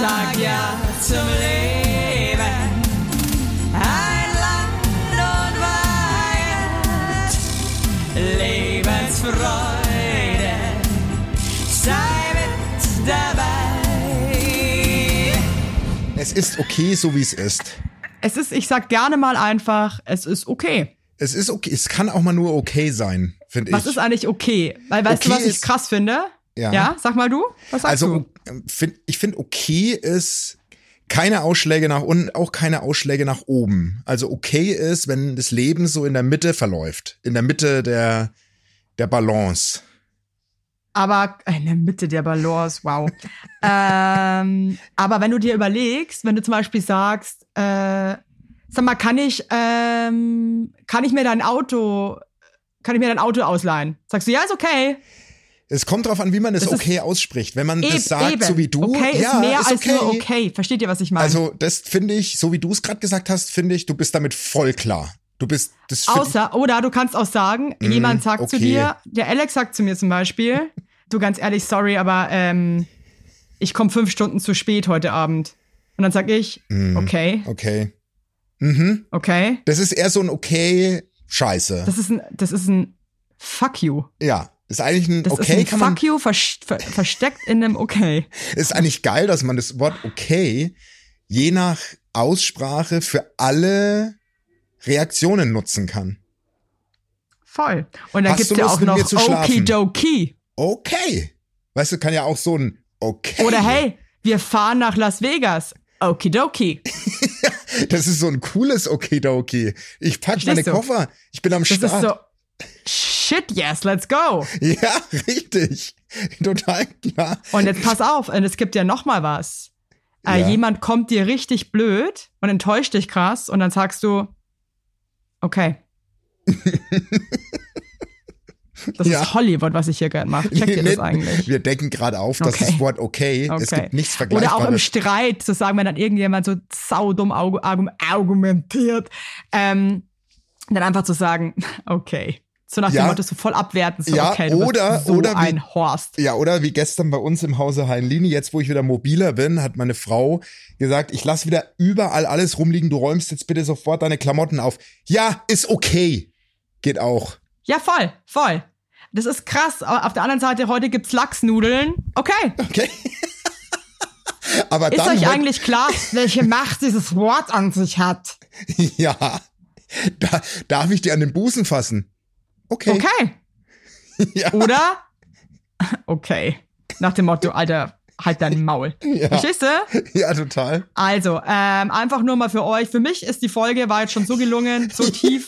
sag ja zum Leben. Ein Land und Weihend, Lebensfreude, sei mit dabei. Es ist okay, so wie es ist. Es ist, ich sag gerne mal einfach, es ist okay. Es ist okay. Es kann auch mal nur okay sein, finde ich. Was ist eigentlich okay? Weil weißt Okay du, was ich krass finde? Ja. Ja, sag mal du. Was sagst also du? ähm, find, ich finde okay ist keine Ausschläge nach unten, auch keine Ausschläge nach oben. Also okay ist, wenn das Leben so in der Mitte verläuft, in der Mitte der der Balance. Aber in der Mitte der Balance, wow. ähm, aber wenn du dir überlegst, wenn du zum Beispiel sagst, äh, sag mal, kann ich, ähm, kann ich mir dein Auto, kann ich mir dein Auto ausleihen? Sagst du, ja, ist okay. Es kommt drauf an, wie man es okay ausspricht. Wenn man Eben, das sagt, eben. so wie du, Okay ja, ist mehr ist als okay. nur okay. Versteht ihr, was ich meine? Also das finde ich, so wie du es gerade gesagt hast, finde ich, du bist damit voll klar. Du bist das Außer, oder du kannst auch sagen, jemand sagt zu okay. dir, der Alex sagt zu mir zum Beispiel, du ganz ehrlich, sorry, aber ähm, ich komme fünf Stunden zu spät heute Abend. Und dann sag ich, Mhm. okay, okay. Mhm. okay. Das ist eher so ein okay Scheiße. Das ist ein, das ist ein Fuck you. ja, ist eigentlich ein Das okay ist ein kann man Fuck you vers ver versteckt in einem Okay. ist eigentlich geil, dass man das Wort okay je nach Aussprache für alle Reaktionen nutzen kann. Voll. Und dann gibt's du ja auch noch? Okidoki. Okay. Weißt du, kann ja auch so ein okay. Oder hey, wir fahren nach Las Vegas. Okidoki. Das ist so ein cooles Okidoki. Ich pack meine du? Koffer. Ich bin am Das Start. ist so, shit, yes, let's go. Ja, richtig. Total klar. Und jetzt pass auf, und es gibt ja noch mal was. Äh, Ja. Jemand kommt dir richtig blöd und enttäuscht dich krass und dann sagst du, okay. Das Ja. ist Hollywood, was ich hier gerade mache. Checkt ihr das eigentlich? Wir decken gerade auf, dass Okay. das Wort okay, es Okay. gibt nichts Oder auch im Vergleichbares. Streit zu sagen, wenn dann irgendjemand so saudumm argu- argumentiert, ähm, dann einfach zu sagen, okay. So nach Ja. dem Motto, so voll abwerten, so Ja, okay, oder- so oder wie- ein Horst. Ja, oder wie gestern bei uns im Hause Heinlini, jetzt wo ich wieder mobiler bin, hat meine Frau gesagt, ich lass wieder überall alles rumliegen, du räumst jetzt bitte sofort deine Klamotten auf. Ja, ist okay. Geht auch. Ja, voll, voll. Das ist krass. Auf der anderen Seite, heute gibt's Lachsnudeln. Okay. Okay. Aber Ist euch eigentlich klar, welche Macht dieses Wort an sich hat? Ja. Da, darf ich dir an den Busen fassen? Okay. Okay. Ja. Oder? Okay. Nach dem Motto, Alter, halt dein Maul. Ja. Verstehst du? Ja, total. Also, ähm, einfach nur mal für euch. Für mich ist die Folge, war jetzt schon so gelungen, so tief,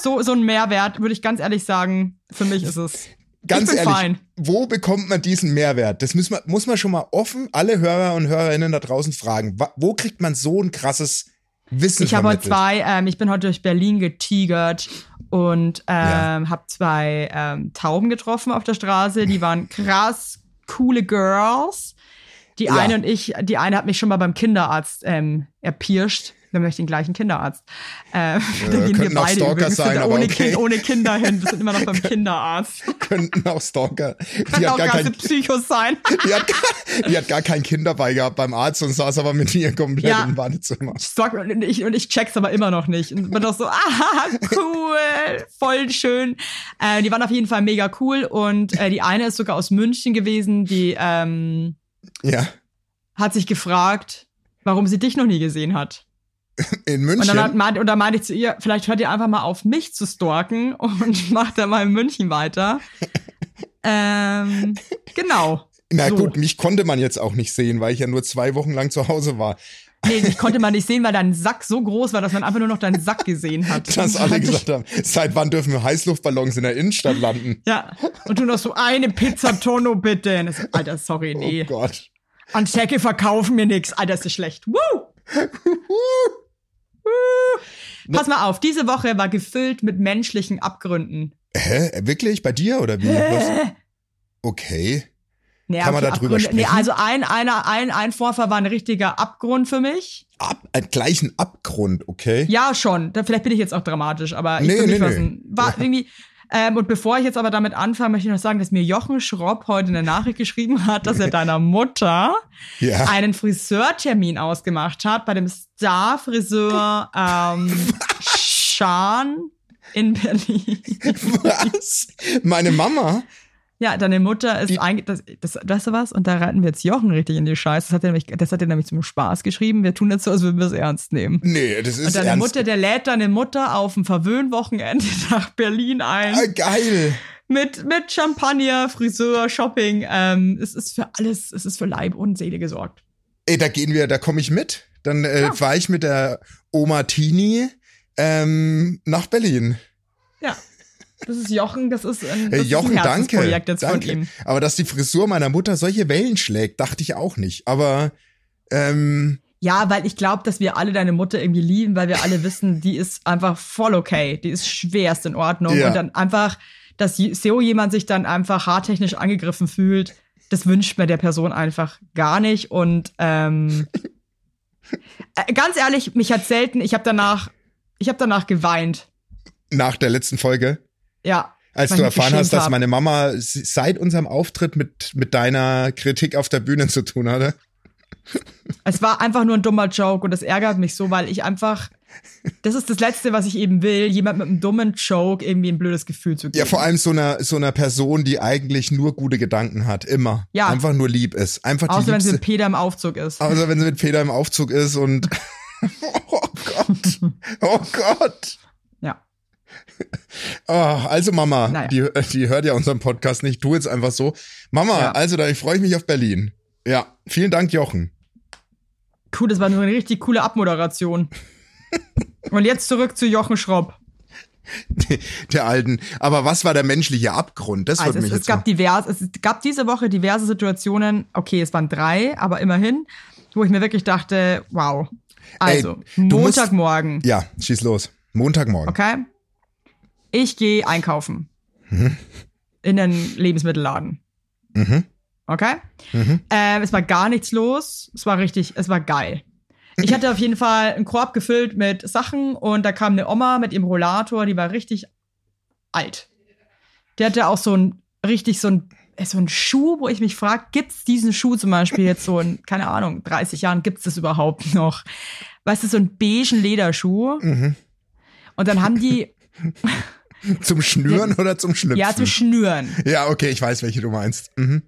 so, so ein Mehrwert, würde ich ganz ehrlich sagen. Für mich ist es. Ganz ehrlich, fein. wo bekommt man diesen Mehrwert? Das muss man, muss man schon mal offen alle Hörer und Hörerinnen da draußen fragen. Wo kriegt man so ein krasses Wissen Ich habe heute zwei, ähm, ich bin heute durch Berlin getigert und Ja. ähm, habe zwei ähm, Tauben getroffen auf der Straße. Die waren krass coole Girls. Die Ja. eine und ich, die eine hat mich schon mal beim Kinderarzt ähm, erpirscht. Wir möchten den gleichen Kinderarzt. Ähm, da gehen wir beide Stalker sein, aber ohne, okay. kind, ohne Kinder hin. Wir sind immer noch beim Kinderarzt. Könnten auch Stalker. Die Können auch gar ganze kein, Psychos sein. die, hat, gar- die hat gar kein Kind dabei gehabt beim Arzt und saß aber mit mir komplett Ja. im Badezimmer. Sag, und, ich, und ich check's aber immer noch nicht. Und bin doch so, ah, cool, voll schön. Äh, die waren auf jeden Fall mega cool. Und äh, die eine ist sogar aus München gewesen, die ähm, Ja. hat sich gefragt, warum sie dich noch nie gesehen hat. In Und München. dann, hat, meint, und dann meinte ich zu ihr, vielleicht hört ihr einfach mal auf, mich zu stalken und macht dann mal in München weiter. ähm, genau. Na so. gut, mich konnte man jetzt auch nicht sehen, weil ich ja nur zwei Wochen lang zu Hause war. Nee, ich konnte man nicht sehen, weil dein Sack so groß war, dass man einfach nur noch deinen Sack gesehen hat. Dass Und alle gesagt haben, seit wann dürfen Heißluftballons in der Innenstadt landen? Ja. Und du noch so eine Pizza Tonno bitte. Und das, Alter, sorry, nee. Oh Gott. An Checke verkaufen mir nix. Alter, ist das schlecht. Woo! Pass mal auf, diese Woche war gefüllt mit menschlichen Abgründen. Hä? Wirklich? Bei dir oder wie? Okay. Nee, Kann man okay, darüber Abgründe- Nee, sprechen? also ein, einer, ein, ein Vorfall war ein richtiger Abgrund für mich. Ab, äh, gleich ein Abgrund, okay? Ja, schon. Da, vielleicht bin ich jetzt auch dramatisch, aber ich Nee, mich nee, nee. ein, war irgendwie, Ähm, und bevor ich jetzt aber damit anfange, möchte ich noch sagen, dass mir Jochen Schropp heute eine Nachricht geschrieben hat, dass er deiner Mutter Ja. einen Friseurtermin ausgemacht hat bei dem Star-Friseur ähm, Schan in Berlin. Was? Meine Mama? Ja, deine Mutter ist eigentlich, das, das, weißt du was? Und da reiten wir jetzt Jochen richtig in die Scheiße. Das hat er nämlich, das hat er nämlich zum Spaß geschrieben. Wir tun jetzt so, als würden wir es ernst nehmen. Nee, das ist Und deine ernst. Mutter, der lädt deine Mutter auf ein Verwöhnwochenende nach Berlin ein. ah, geil. Mit, mit Champagner, Friseur, Shopping. Ähm, es ist für alles, es ist für Leib und Seele gesorgt. Ey, da gehen wir, da komme ich mit. Dann äh, fahre ich mit der Oma Tini ähm, nach Berlin. Ja. Das ist Jochen, das ist ein, das Hey, ist Jochen, ein danke. Danke. von ihm. Aber dass die Frisur meiner Mutter solche Wellen schlägt, dachte ich auch nicht. Aber ähm, Ja, weil ich glaube, dass wir alle deine Mutter irgendwie lieben, weil wir alle wissen, die ist einfach voll okay. Die ist schwerst in Ordnung. Ja. Und dann einfach, dass so jemand sich dann einfach haartechnisch angegriffen fühlt, das wünscht mir der Person einfach gar nicht. Und ähm, äh, ganz ehrlich, mich hat selten, ich habe danach, ich habe danach geweint. nach der letzten Folge, Ja. als du erfahren hast, dass hab. meine Mama seit unserem Auftritt mit, mit deiner Kritik auf der Bühne zu tun hatte. Es war einfach nur ein dummer Joke und das ärgert mich so, weil ich einfach, das ist das Letzte, was ich eben will, jemand mit einem dummen Joke irgendwie ein blödes Gefühl zu geben. Ja, vor allem so einer, so einer Person, die eigentlich nur gute Gedanken hat, immer. Ja. Einfach nur lieb ist. Einfach Außer wenn sie mit Peter im Aufzug ist. außer wenn sie mit Peter im Aufzug ist und, oh Gott, oh Gott. Oh, also Mama, Naja. die, die hört ja unseren Podcast nicht, tu jetzt einfach so. Mama, Ja. also da freue ich mich auf Berlin. Ja, vielen Dank, Jochen. Cool, das war nur eine richtig coole Abmoderation. Und jetzt zurück zu Jochen Schropp. Der alten. Aber was war der menschliche Abgrund? Das Also würde es, mich es jetzt gab divers, es gab diese Woche diverse Situationen, okay, es waren drei, aber immerhin, wo ich mir wirklich dachte, wow. Also, Ey, du musst- Montagmorgen, Ja, schieß los. Montagmorgen. okay? Ich gehe einkaufen. In den Lebensmittelladen. Mhm. Okay? Mhm. Ähm, es war gar nichts los. Es war richtig, es war geil. Ich hatte auf jeden Fall einen Korb gefüllt mit Sachen und da kam eine Oma mit ihrem Rollator, die war richtig alt. Der hatte auch so ein, richtig so ein, äh, so ein Schuh, wo ich mich frage, gibt's diesen Schuh zum Beispiel jetzt so in, keine Ahnung, 30 Jahren, gibt's das überhaupt noch? Weißt du, so einen beigen Lederschuh. Mhm. Und dann haben die, Zum Schnüren oder zum Schnüpfen? ja, zum Schnüren. Ja, okay, ich weiß, welche du meinst. Mhm.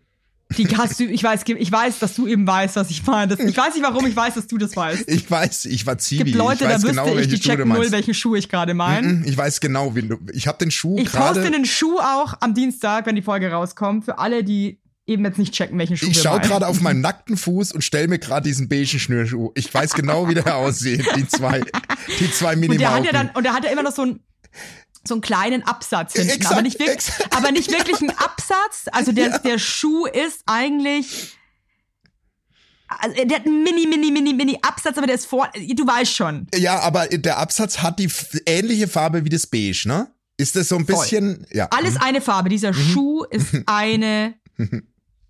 Die hast du, ich weiß, ich weiß, dass du eben weißt, was ich meine. Ich weiß nicht, warum ich weiß, dass du das weißt. Ich weiß, ich war Zivi. gibt Leute, ich da weiß wüsste genau, ich, die checken null, welchen Schuh ich gerade meine. Mhm, Ich weiß genau, wie du. Ich habe den Schuh Ich poste den Schuh auch am Dienstag, wenn die Folge rauskommt, für alle, die eben jetzt nicht checken, welchen Schuh Ich schaue meinen. gerade auf meinen nackten Fuß und stell mir gerade diesen beigen Schnürschuh. Ich weiß genau, wie der aussieht. Die zwei, die zwei Und der hat ja dann, und der hat ja immer noch so einen, so einen kleinen Absatz hinten, Exakt, aber nicht wirklich, exakt. aber nicht wirklich ein Absatz. Also der, der Schuh ist eigentlich, also der hat einen mini, mini, mini, mini Absatz, aber der ist vor, du weißt schon. ja, aber der Absatz hat die ähnliche Farbe wie das Beige, ne? Ist das so ein Voll. bisschen, ja. Alles eine Farbe. Dieser Mhm. Schuh ist eine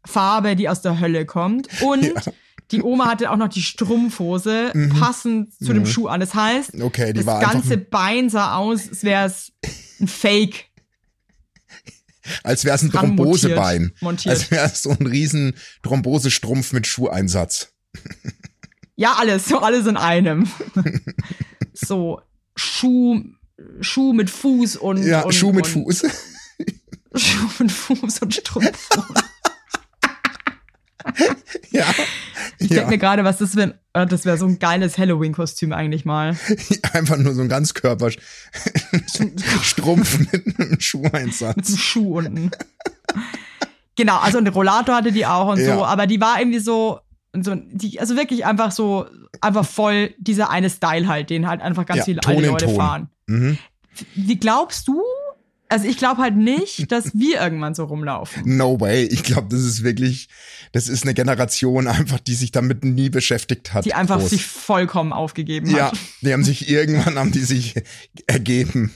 Farbe, die aus der Hölle kommt. Und Ja. Die Oma hatte auch noch die Strumpfhose passend zu dem Schuh an. Das heißt, Mhm. Okay, die das ganze Bein sah aus, als wäre es ein Fake. als wäre es ein Thrombosebein. montiert-. Als wäre es so ein riesen Thrombosestrumpf mit Schuheinsatz. Ja, alles, so alles in einem. so Schuh, Schuh mit Fuß und Ja, und, Schuh mit und, Fuß. Schuh mit Fuß und Strumpf. Ja. Ich ja. denke mir gerade, was das wäre. Das wäre so ein geiles Halloween-Kostüm eigentlich mal. Einfach nur so ein Ganzkörper Strumpf mit einem Schuheinsatz. mit einem Schuh unten. genau, also einen Rollator hatte die auch und Ja. so, aber die war irgendwie so, so die, also wirklich einfach so, einfach voll dieser eine Style halt, den halt einfach ganz Ja, viele Ton alte Leute Ton. fahren. Mhm. Wie glaubst du? Also ich glaube halt nicht, dass wir irgendwann so rumlaufen. No way. Ich glaube, das ist wirklich, das ist eine Generation einfach, die sich damit nie beschäftigt hat. Die einfach groß. sich vollkommen aufgegeben Ja, hat. die haben sich irgendwann haben die sich ergeben.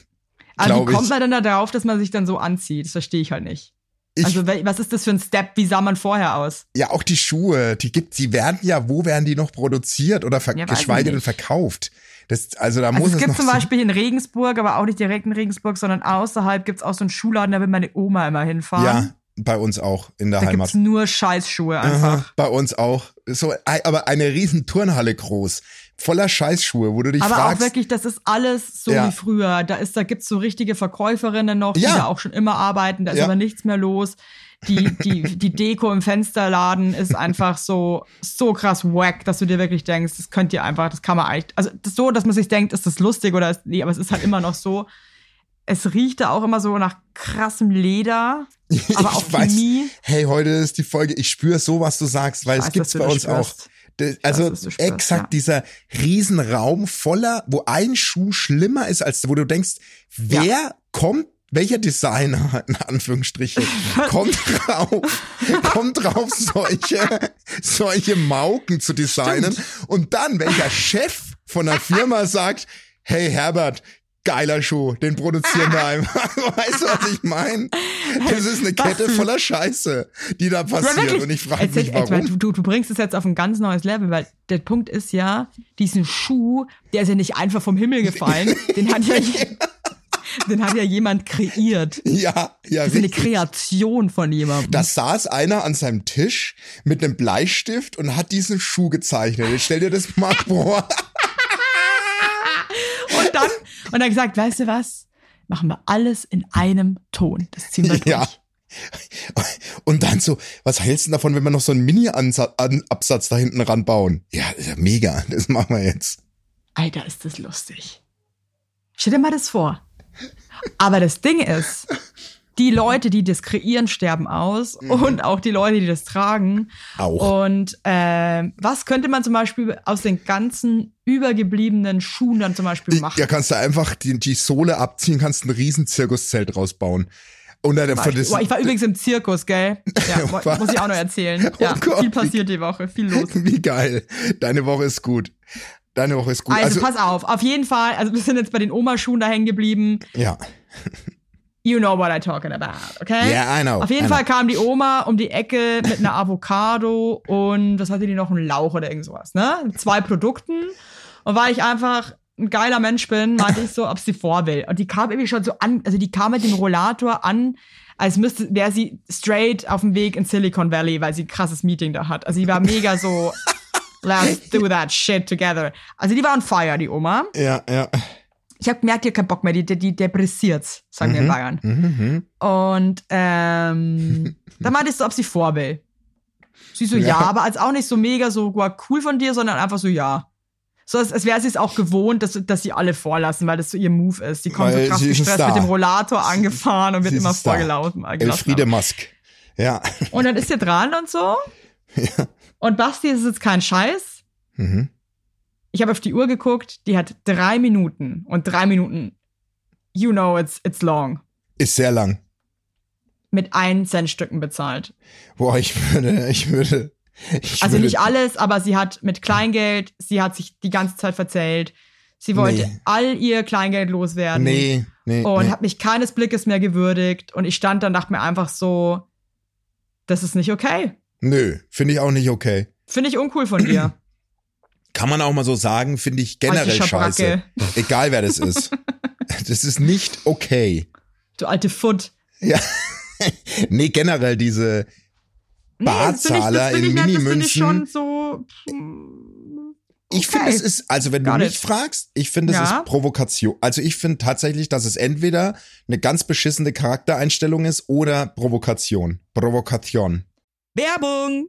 Also wie kommt man denn da drauf, dass man sich dann so anzieht? Das verstehe ich halt nicht. Ich- also was ist das für ein Step? Wie sah man vorher aus? Ja, auch die Schuhe, die gibt, die werden ja, wo werden die noch produziert oder Ja, geschweige denn verkauft? Das, also da Also muss es es gibt noch zum Beispiel in Regensburg, aber auch nicht direkt in Regensburg, sondern außerhalb gibt's auch so einen Schuhladen, da will meine Oma immer hinfahren. Ja, bei uns auch in der da Heimat. gibt's nur Scheißschuhe einfach. Aha, bei uns auch. So, aber eine riesen Turnhalle groß, voller Scheißschuhe, wo du dich Aber fragst. auch wirklich, das ist alles so Ja. wie früher. Da ist, da gibt's so richtige Verkäuferinnen noch, die Ja. da auch schon immer arbeiten. Da ist Ja. aber nichts mehr los. Die, die, die Deko im Fensterladen ist einfach so, so krass wack, dass du dir wirklich denkst, das könnt ihr einfach, das kann man eigentlich, also das so, dass man sich denkt, ist das lustig oder ist, nee, aber es ist halt immer noch so. Es riecht da auch immer so nach krassem Leder, aber auch ich weiß, Chemie. hey, heute ist die Folge, ich spüre so, was du sagst, weil Ich es weiß, gibt's bei uns auch. spürst. Das- Also spürst, exakt ja. dieser Riesenraum voller, wo ein Schuh schlimmer ist, als wo du denkst, wer kommt, welcher Designer, in Anführungsstrichen, kommt drauf, kommt drauf, solche, solche Mauken zu designen und dann welcher Chef von der Firma sagt, hey Herbert, geiler Schuh, den produzieren wir einfach. Weißt du, was ich meine? Das ist eine Kette voller Scheiße, die da Ja, passiert wirklich. und ich frage mich, erzähl mal, warum. Du, du bringst es jetzt auf ein ganz neues Level, weil der Punkt ist ja, diesen Schuh, der ist ja nicht einfach vom Himmel gefallen, den hat ja, den hat ja jemand kreiert. Ja, ja, Das ist eine. Kreation von jemandem. Da saß einer an seinem Tisch mit einem Bleistift und hat diesen Schuh gezeichnet. Jetzt stell dir das mal vor. Und dann, gesagt, weißt du was? Machen wir alles in einem Ton. Das ziehen wir durch. Ja. Und dann so, was hältst du davon, wenn wir noch so einen Mini-Absatz da hinten ranbauen? Ja, ja mega. Das machen wir jetzt. Alter, ist das lustig. Stell dir mal das vor. Aber das Ding ist, die Leute, die das kreieren, sterben aus und auch die Leute, die das tragen. Mhm. Auch. Und ähm, was könnte man zum Beispiel aus den ganzen übergebliebenen Schuhen dann zum Beispiel machen? Ja, kannst du einfach die, die Sohle abziehen, kannst ein riesen Zirkuszelt rausbauen. Und dann von das, ich war übrigens im Zirkus, gell? Ja, muss ich auch noch erzählen. Ja, Oh Gott, viel wie- passiert die Woche, viel los. wie geil. Deine Woche ist gut. Deine Woche ist gut. Also, pass auf, auf jeden Fall, also wir sind jetzt bei den Omaschuhen da hängen geblieben. ja. You know what I'm talking about, okay? Yeah, I know, Auf jeden I Fall know. kam die Oma um die Ecke mit einer Avocado und was hatte die noch? Einen Lauch oder irgend sowas, ne? Zwei Produkten. Und weil ich einfach ein geiler Mensch bin, meinte ich so, ob sie vor will. Und die kam irgendwie schon so an, also die kam mit dem Rollator an, als müsste, wäre sie straight auf dem Weg in Silicon Valley, weil sie ein krasses Meeting da hat. Also die war mega so, let's do that shit together. Also die war on fire, die Oma. Ja, ja. Ich habe gemerkt, die hat keinen Bock mehr, die, die, depressiert, sagen wir in Bayern. Mhm. Und ähm, dann meinte ich so, ob sie vor will. Sie so, ja, Ja. aber als auch nicht so mega so wow, cool von dir, sondern einfach so, ja. So, als, als wäre sie es auch gewohnt, dass, dass sie alle vorlassen, weil das so ihr Move ist. Die kommt Weil so krass gestresst mit dem Rollator angefahren und wird immer vorgelaufen. Elfriede Musk. Ja. Und dann ist sie dran und so. Und Basti ist jetzt kein Scheiß. Mhm. Ich habe auf die Uhr geguckt, die hat drei Minuten. Und drei Minuten, you know it's, it's long. Ist sehr lang. Mit 1 Cent Stücken bezahlt. Boah, ich würde, ich würde. Ich Also würde, nicht alles, aber sie hat mit Kleingeld, sie hat sich die ganze Zeit verzählt. Sie wollte Nee. all ihr Kleingeld loswerden. Nee, nee. Und nee. hat mich keines Blickes mehr gewürdigt. Und ich stand dann, dachte mir einfach so, das ist nicht okay. Nö, finde ich auch nicht okay. Finde ich uncool von dir. Kann man auch mal so sagen, finde ich generell scheiße. Egal wer das ist. Das ist nicht okay. Du alte Foot. Ja. Nee, generell diese Nee, Barzahler finde in finde ich Minimünzen. schon so. Ich Okay. finde, es ist, also wenn du Got mich it. fragst, ich finde, es Ja. ist Provokation. Also ich finde tatsächlich, dass es entweder eine ganz beschissene Charaktereinstellung ist oder Provokation. Provokation. Werbung!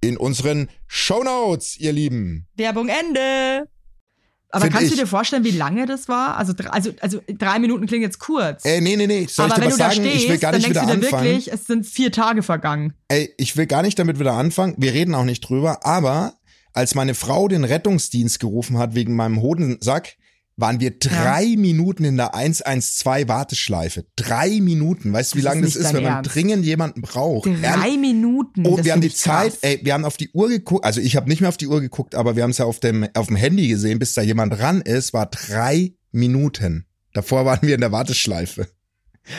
in unseren Shownotes, ihr Lieben. Werbung Ende. Aber Find kannst ich. du dir vorstellen, wie lange das war? Also, also, also drei Minuten klingt jetzt kurz. Ey, nee, nee, nee, soll aber ich dir wenn was du da sagen? stehst, ich will gar nicht wieder anfangen. wirklich, es sind vier Tage vergangen. Ey, ich will gar nicht damit wieder anfangen. Wir reden auch nicht drüber. Aber als meine Frau den Rettungsdienst gerufen hat wegen meinem Hodensack, waren wir drei Minuten in der 112 Warteschleife. Drei Minuten. Weißt du, wie lange das ist, wenn man Ernst. dringend jemanden braucht? Drei Ehrlich? Minuten. Oh, wir haben die Zeit, krass. ey, wir haben auf die Uhr geguckt, also ich habe nicht mehr auf die Uhr geguckt, aber wir haben es ja auf dem, auf dem Handy gesehen, bis da jemand ran ist, war drei Minuten. Davor waren wir in der Warteschleife.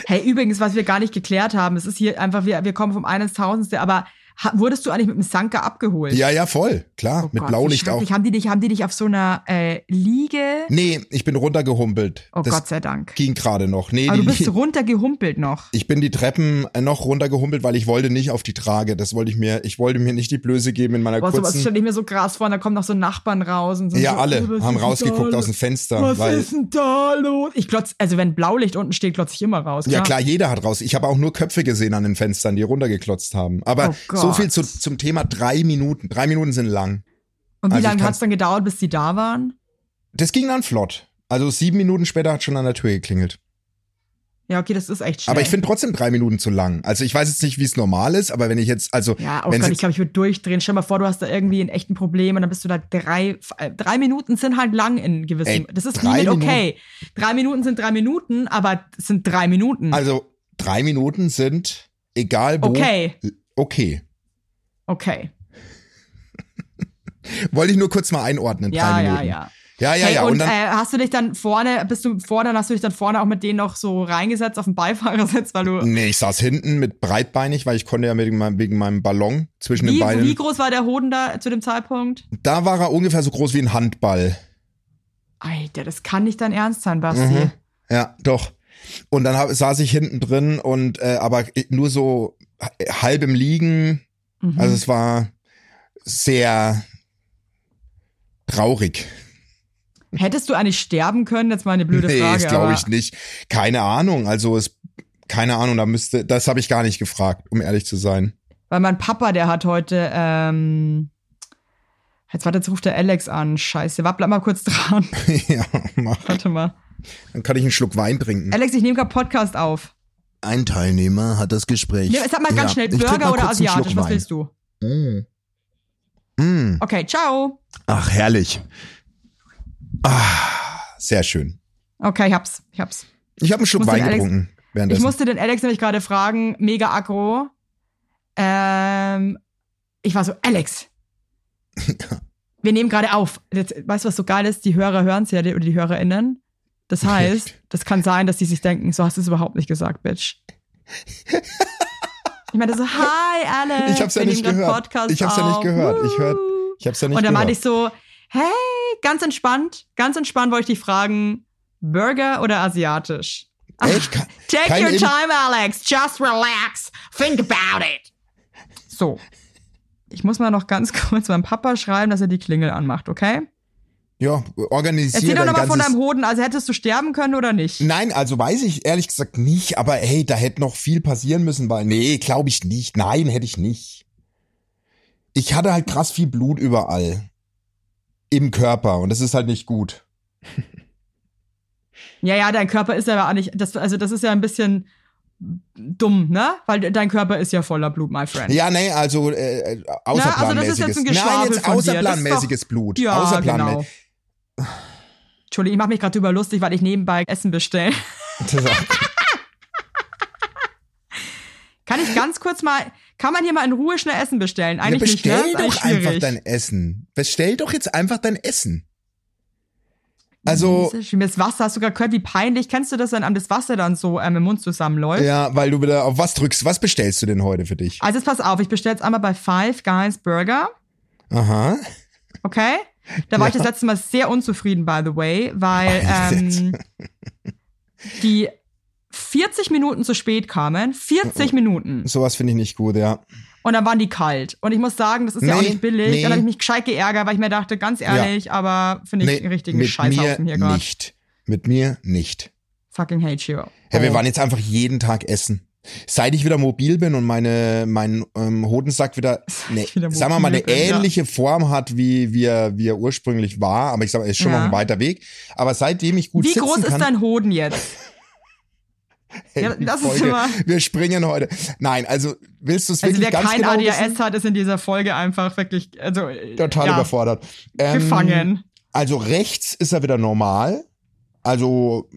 Hey, übrigens, was wir gar nicht geklärt haben, es ist hier einfach, wir, wir kommen vom einen ins Tausendste, aber ha, wurdest du eigentlich mit dem Sanker abgeholt? Ja, ja, voll, klar, Oh mit Gott, Blaulicht auch. Haben die dich, haben die dich auf so einer äh, Liege? Nee, ich bin runtergehumpelt. Oh das Gott sei Dank. ging gerade noch. Nee, Aber die, du bist runtergehumpelt noch. ich bin die Treppen äh, noch runtergehumpelt, weil ich wollte nicht auf die Trage. Das wollte ich mir, ich wollte mir nicht die Blöße geben in meiner Boah, sowas kurzen. stelle ich mir so krass vor, und da kommen noch so Nachbarn raus und so. Ja, so, alle oh, haben rausgeguckt aus dem? Fenster, Was weil ist denn da los? Ich glotz, also wenn Blaulicht unten steht, glotze ich immer raus. Ja klar, jeder hat raus. Ich habe auch nur Köpfe gesehen an den Fenstern, die runtergeklotzt haben. Aber Oh Gott. So viel zu, zum Thema drei Minuten. Drei Minuten sind lang. Und wie Also lange hat es dann gedauert, bis die da waren? Das ging dann flott. Also sieben Minuten später hat schon an der Tür geklingelt. Ja, okay, das ist echt schnell. Aber ich finde trotzdem drei Minuten zu lang. Also ich weiß jetzt nicht, wie es normal ist, aber wenn ich jetzt, also Ja, oh Gott, ich glaube, ich würde durchdrehen. Stell mal vor, du hast da irgendwie ein echtes Problem und dann bist du da drei, äh, drei Minuten sind halt lang in gewissen, Ey, das ist Limit okay. Drei Minuten sind drei Minuten, aber es sind drei Minuten. also drei Minuten sind egal wo. okay, Okay. Okay. Wollte ich nur kurz mal einordnen. Ja, ja, ja. Ja, ja, hey, ja. und, Und, dann, äh, hast du dich dann vorne, bist du vorne, dann hast du dich dann vorne auch mit denen noch so reingesetzt auf den Beifahrersitz, weil du. nee, ich saß hinten mit breitbeinig, weil ich konnte ja wegen meinem, wegen meinem Ballon zwischen den Wie, Beinen. wie groß war der Hoden da zu dem Zeitpunkt? Da war er ungefähr so groß wie ein Handball. Alter, das kann nicht dein Ernst sein, Basti. Mhm. Ja, doch. Und dann hab, saß ich hinten drin und äh, aber nur so halb im Liegen. Mhm. Also es war sehr traurig. Hättest du eigentlich sterben können? Jetzt mal eine blöde nee, Frage. das glaube ich nicht. Keine Ahnung. Also es keine Ahnung, da müsste, das habe ich gar nicht gefragt, um ehrlich zu sein. Weil mein Papa, der hat heute, ähm, jetzt warte, jetzt ruft der Alex an. Scheiße, warte, bleib mal kurz dran. ja, mach. Warte mal. Dann kann ich einen Schluck Wein trinken. Alex, ich nehme gerade Podcast auf. Ein Teilnehmer hat das Gespräch. Nee, sag mal ganz schnell, trink mal Burger oder asiatisch, was willst du? Mm. Mm. Okay, ciao. Ach, herrlich. Ah, sehr schön. Okay, ich hab's, ich hab's. Ich habe einen Schluck Wein getrunken. Ich musste den Alex nämlich gerade fragen, mega aggro. Ähm, ich war so, Alex, wir nehmen gerade auf. Jetzt, weißt du, was so geil ist? Die Hörer hören es ja, oder die HörerInnen. Das heißt, das kann sein, dass die sich denken, so hast du es überhaupt nicht gesagt, Bitch. Ich meinte so, hi Alex. Ich hab's ja nicht gehört. Podcast Ich hab's ja nicht gehört. Ich hör- ich hab's ja nicht Und dann gehört. meinte ich so, hey, ganz entspannt, ganz entspannt wollte ich dich fragen, Burger oder asiatisch? Echt? Ke- Take your Im- time, Alex. Just relax. Think about it. So. Ich muss mal noch ganz kurz meinem Papa schreiben, dass er die Klingel anmacht, okay? Ja, organisier Erzähl doch dein noch mal von deinem Hoden. Also hättest du sterben können oder nicht? Nein, also weiß ich ehrlich gesagt nicht, aber hey, da hätte noch viel passieren müssen, weil, nee, glaube ich nicht. Nein, hätte ich nicht. Ich hatte halt krass viel Blut überall. Im Körper und das ist halt nicht gut. Ja, ja, dein Körper ist ja auch nicht. Das, also, das ist ja ein bisschen dumm, ne? Weil dein Körper ist ja voller Blut, my friend. Ja, nee, also äh, außerplanmäßiges. das ist jetzt ein Nein, Geschwafel jetzt außerplanmäßiges Blut. Ja, Außerplanmä genau. Entschuldigung, ich mache mich gerade drüber lustig, weil ich nebenbei Essen bestelle. Kann ich ganz kurz mal, Kann man hier mal in Ruhe schnell Essen bestellen? Ja, Eigentlich nicht, ne? bestell Ist eigentlich doch einfach schwierig. dein Essen. Bestell doch jetzt einfach dein Essen. Also, Das das Wasser, hast du gerade gehört, wie peinlich. Kennst du das, wenn einem das Wasser dann so ähm, im Mund zusammenläuft? ja, weil du wieder auf was drückst. Was bestellst du denn heute für dich? Also jetzt pass auf, ich bestelle jetzt einmal bei Five Guys Burger, Aha. okay? Da war ich Ja. das letzte Mal sehr unzufrieden, by the way, weil ähm, die 40 Minuten zu spät kamen. 40 Minuten. Sowas finde ich nicht gut, ja. Und dann waren die kalt. Und ich muss sagen, das ist ja auch Nee, nicht billig. nee. Dann habe ich mich gescheit geärgert, weil ich mir dachte, ganz ehrlich, aber finde ich Nee, einen richtigen mit Scheißhaufen mir hier gerade. nicht. Mit mir nicht. Fucking hate you. Ja, wir Oh. waren jetzt einfach jeden Tag essen. Seit ich wieder mobil bin und meine, mein ähm, Hodensack wieder, ne, sagen wir mal, eine bin, ja. ähnliche Form hat, wie, wie, er, wie er ursprünglich war. Aber ich sage, es ist schon Ja. noch ein weiter Weg. Aber seitdem ich gut Wie sitzen groß kann, ist dein Hoden jetzt? Hey, Ja, das ist Folge, immer- Wir springen heute. Nein, also willst du es Also wirklich wer ganz kein genau ADHS wissen? hat, ist in dieser Folge einfach wirklich, also Total ja, überfordert. Ähm, gefangen. Also rechts ist er wieder normal. Also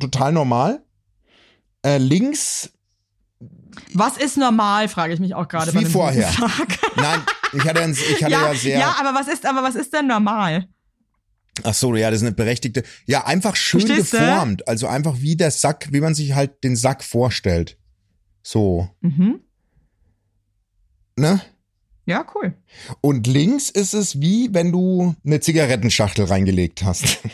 total normal. Äh, links, Was ist normal, frage ich mich auch gerade. Wie vorher. Nein, ich hatte, ein- ich hatte ja, ja, sehr. ja, aber was ist, aber was ist denn normal? Ach so, ja, das ist eine berechtigte. Ja, einfach schön Verstehst geformt. Also einfach wie der Sack, wie man sich halt den Sack vorstellt. So, Mhm. ne? Ja, cool. Und links ist es wie, wenn du eine Zigarettenschachtel reingelegt hast.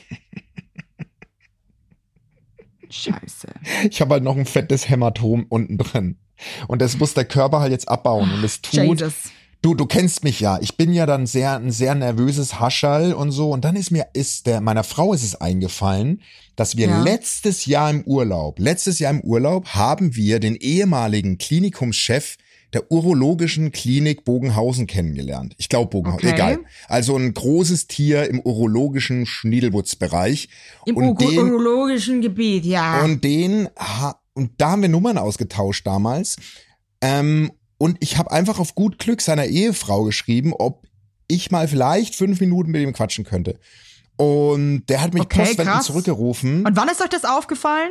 Scheiße. Ich habe halt noch ein fettes Hämatom unten drin. Und das muss der Körper halt jetzt abbauen. Und es tut. Jesus. Du, du kennst mich ja. Ich bin ja dann sehr, ein sehr nervöses Haschall und so. Und dann ist mir, ist der, meiner Frau ist es eingefallen, dass wir Ja. letztes Jahr im Urlaub, letztes Jahr im Urlaub haben wir den ehemaligen Klinikumschef der urologischen Klinik Bogenhausen kennengelernt. Ich glaube Bogenhausen, Okay. egal. Also ein großes Tier im urologischen Schniedelwurzbereich. Im und den, urologischen Gebiet, ja. und den und da haben wir Nummern ausgetauscht damals. Ähm, und ich habe einfach auf gut Glück seiner Ehefrau geschrieben, ob ich mal vielleicht fünf Minuten mit ihm quatschen könnte. Und der hat mich Okay, postwendend zurückgerufen. Und wann ist euch das aufgefallen?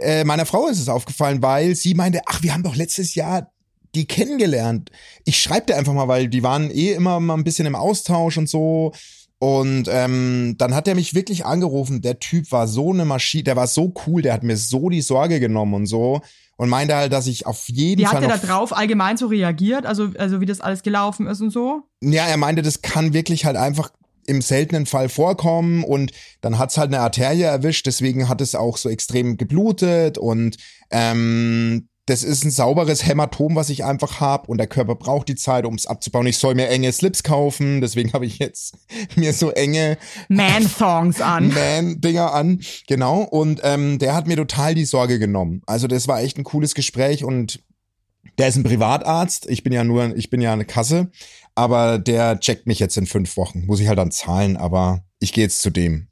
Äh, meiner Frau ist es aufgefallen, weil sie meinte, ach, wir haben doch letztes Jahr die kennengelernt. Ich schreibe dir einfach mal, weil die waren eh immer mal ein bisschen im Austausch und so. Und ähm, dann hat er mich wirklich angerufen. Der Typ war so eine Maschine, der war so cool, der hat mir so die Sorge genommen und so. Und meinte halt, dass ich auf jeden Wie Fall. hat er da drauf allgemein so reagiert? Also, also wie das alles gelaufen ist und so? Ja, er meinte, das kann wirklich halt einfach im seltenen Fall vorkommen und dann hat's halt eine Arterie erwischt, deswegen hat es auch so extrem geblutet und ähm, das ist ein sauberes Hämatom, was ich einfach hab und der Körper braucht die Zeit, um es abzubauen. Ich soll mir enge Slips kaufen, deswegen habe ich jetzt mir so enge Man-Thongs an. Man-Dinger an, genau. Und ähm, der hat mir total die Sorge genommen. Also das war echt ein cooles Gespräch und der ist ein Privatarzt. Ich bin ja nur, ich bin ja eine Kasse, aber der checkt mich jetzt in fünf Wochen. Muss ich halt dann zahlen, aber ich gehe jetzt zu dem.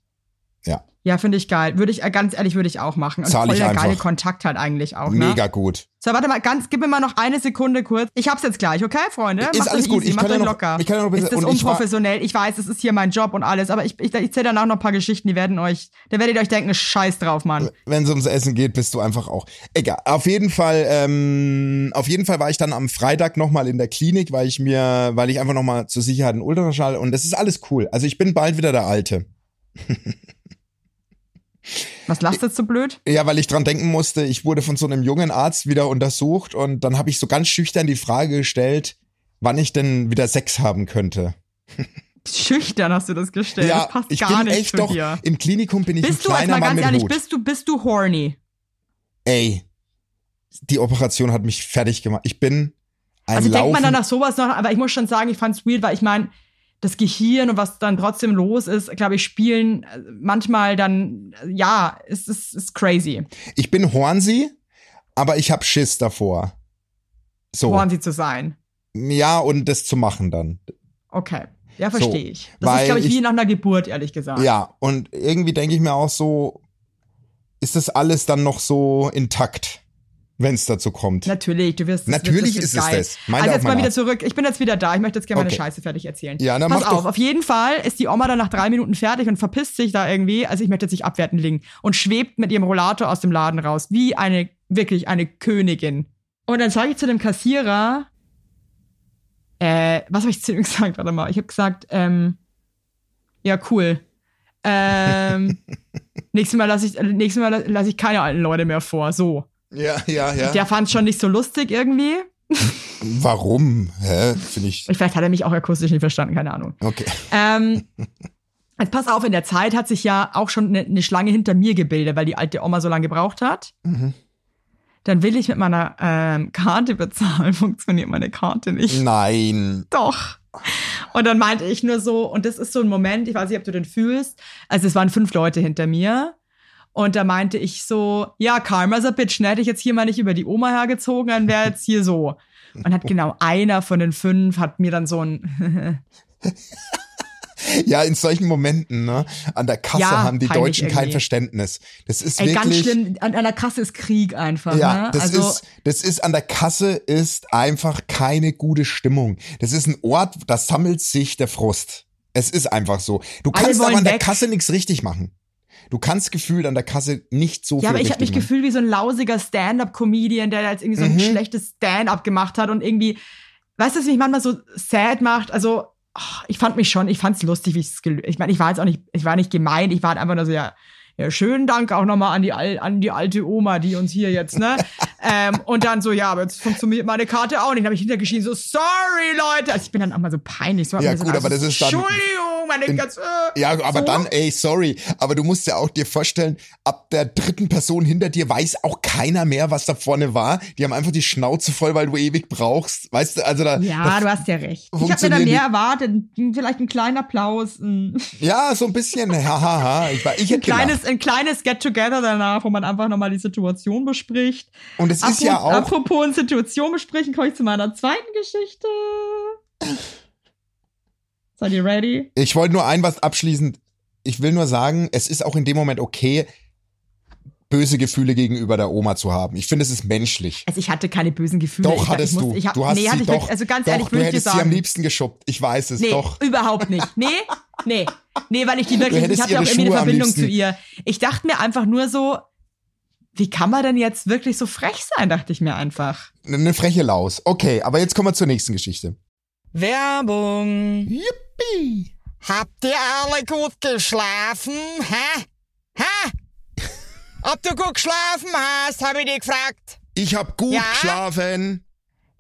Ja, finde ich geil. Würde ich, äh, ganz ehrlich, würde ich auch machen. Und Zahl voll ich der geile einfach. Kontakt halt eigentlich auch, ne? mega gut. So, warte mal, ganz, gib mir mal noch eine Sekunde kurz. Ich hab's jetzt gleich, okay, Freunde? Ist Macht alles gut. Easy, Ich macht kann ja noch- locker. ich kann ja noch ein bisschen- ist das und ich unprofessionell? Ich weiß, es ist hier mein Job und alles, aber ich, ich, ich erzähle danach noch ein paar Geschichten, die werden euch, da werdet ihr euch denken, scheiß drauf, Mann. Wenn es ums Essen geht, bist du einfach auch. Egal. Auf jeden Fall, ähm, auf jeden Fall war ich dann am Freitag nochmal in der Klinik, weil ich mir, weil ich einfach nochmal zur Sicherheit einen Ultraschall und das ist alles cool. Also ich bin bald wieder der Alte. Was lasst jetzt so blöd? Ja, weil ich dran denken musste, ich wurde von so einem jungen Arzt wieder untersucht und dann habe ich so ganz schüchtern die Frage gestellt, wann ich denn wieder Sex haben könnte. Schüchtern hast du das gestellt. das passt ich gar bin nicht echt zu doch, dir. im Klinikum bin ich Bist du, ein kleiner mal Mann ganz mit ehrlich, Hut. bist du, bist du horny? Ey, die Operation hat mich fertig gemacht. Ich bin ein Also denkt man dann nach sowas noch, aber ich muss schon sagen, ich fand's weird, weil ich meine, das Gehirn und was dann trotzdem los ist, glaube ich, spielen äh, manchmal dann, äh, ja, es ist, ist crazy, ich bin Hornsey, aber ich hab Schiss davor. So. horny zu sein. Ja, und das zu machen dann. Okay. Ja, verstehe So, ich. Das weil ist, glaube ich, wie ich- nach einer Geburt, ehrlich gesagt. Ja, und irgendwie denke ich mir auch so, ist das alles dann noch so intakt, wenn es dazu kommt? Natürlich, du wirst. das Natürlich das ist wird es geil. das. Meinte Also jetzt mal wieder Arzt. zurück. Ich bin jetzt wieder da. Ich möchte jetzt gerne meine Okay. Scheiße fertig erzählen. Ja, dann Pass mach auf, doch. auf jeden Fall ist die Oma dann nach drei Minuten fertig und verpisst sich da irgendwie. Also ich möchte jetzt nicht abwertend liegen. Und schwebt mit ihrem Rollator aus dem Laden raus. Wie eine, wirklich eine Königin. Und dann sage ich zu dem Kassierer, äh, was habe ich zu ihm gesagt? Warte mal, ich habe gesagt, ähm, ja, cool. Ähm, nächstes Mal lasse ich, äh, nächstes Mal lasse ich keine alten Leute mehr vor. So. Ja, ja, ja. Der fand es schon nicht so lustig irgendwie. Warum? Hä? Finde ich. Vielleicht hat er mich auch akustisch nicht verstanden, keine Ahnung. Okay. Ähm, jetzt pass auf, in der Zeit hat sich ja auch schon eine, eine Schlange hinter mir gebildet, weil die alte Oma so lange gebraucht hat. Mhm. Dann will ich mit meiner ähm, Karte bezahlen, funktioniert meine Karte nicht. Nein. Doch. Und dann meinte ich nur so, und das ist so ein Moment, ich weiß nicht, ob du den fühlst. Also es waren fünf Leute hinter mir. Und da meinte ich so, ja, Karma's a bitch, ne? Hätte ich jetzt hier mal nicht über die Oma hergezogen, dann wäre jetzt hier so. Und hat genau einer von den fünf hat mir dann so ein, Ja, in solchen Momenten, ne? An der Kasse Ja, haben die Deutschen kein irgendwie. Verständnis. Das ist ey, ganz wirklich. schlimm, an, an der Kasse ist Krieg einfach, Ja, ne? das also, ist, das ist an der Kasse ist einfach keine gute Stimmung. Das ist ein Ort, da sammelt sich der Frust. Es ist einfach so. Du kannst aber an der weg. Kasse nichts richtig machen. Du kannst gefühlt an der Kasse nicht so Ja, viel aber ich habe mich machen. gefühlt wie so ein lausiger Stand-up-Comedian, der jetzt irgendwie so ein Mhm. schlechtes Stand-up gemacht hat und irgendwie, weißt du, was mich manchmal so sad macht? Also, ach, ich fand mich schon, ich fand's lustig, wie ich es gelöst. Ich meine, ich war jetzt auch nicht, ich war nicht gemeint, ich war einfach nur so, ja, ja, schönen Dank auch nochmal an die, an die alte Oma, die uns hier jetzt, ne? ähm, und dann so, ja, aber jetzt funktioniert meine Karte auch nicht. Dann habe ich hintergeschrien, so, sorry, Leute. Also ich bin dann auch mal so peinlich. So, Ja, mir so, gut, aber das ist dann- Entschuldigung, meine in- ganze. Ja, aber so. dann, ey, sorry, aber du musst ja auch dir vorstellen, ab der dritten Person hinter dir weiß auch keiner mehr, was da vorne war. Die haben einfach die Schnauze voll, weil du ewig brauchst. Weißt du, also da. Ja, da, du hast ja recht. Ich habe mir da mehr erwartet. Vielleicht ein kleiner Applaus, ein, ja, so ein bisschen, hahaha. Ich, war- ich ein hätte gelacht. kleines, ein kleines Get-Together danach, wo man einfach nochmal die Situation bespricht. Und es ist ja auch. Apropos in Situation besprechen, komme ich zu meiner zweiten Geschichte. Seid ihr ready? Ich wollte nur ein was abschließend. Ich will nur sagen, es ist auch in dem Moment okay, böse Gefühle gegenüber der Oma zu haben. Ich finde, es ist menschlich. Also ich hatte keine bösen Gefühle. Doch, ich, hattest ich du. muss- Ich hab, du hast nee, sie ich doch. also ganz doch, ehrlich, du hättest sie am liebsten geschubbt. Ich weiß es Nee, doch. überhaupt nicht. Nee, nee. Nee, weil ich die wirklich, ich hatte auch irgendwie eine Verbindung zu ihr. Ich dachte mir einfach nur so, wie kann man denn jetzt wirklich so frech sein, dachte ich mir einfach. Eine freche Laus. Okay, aber jetzt kommen wir zur nächsten Geschichte. Werbung. Yippie. Habt ihr alle gut geschlafen? Hä? Hä? Ob du gut geschlafen hast, habe ich dich gefragt. Ich hab gut Ja? geschlafen.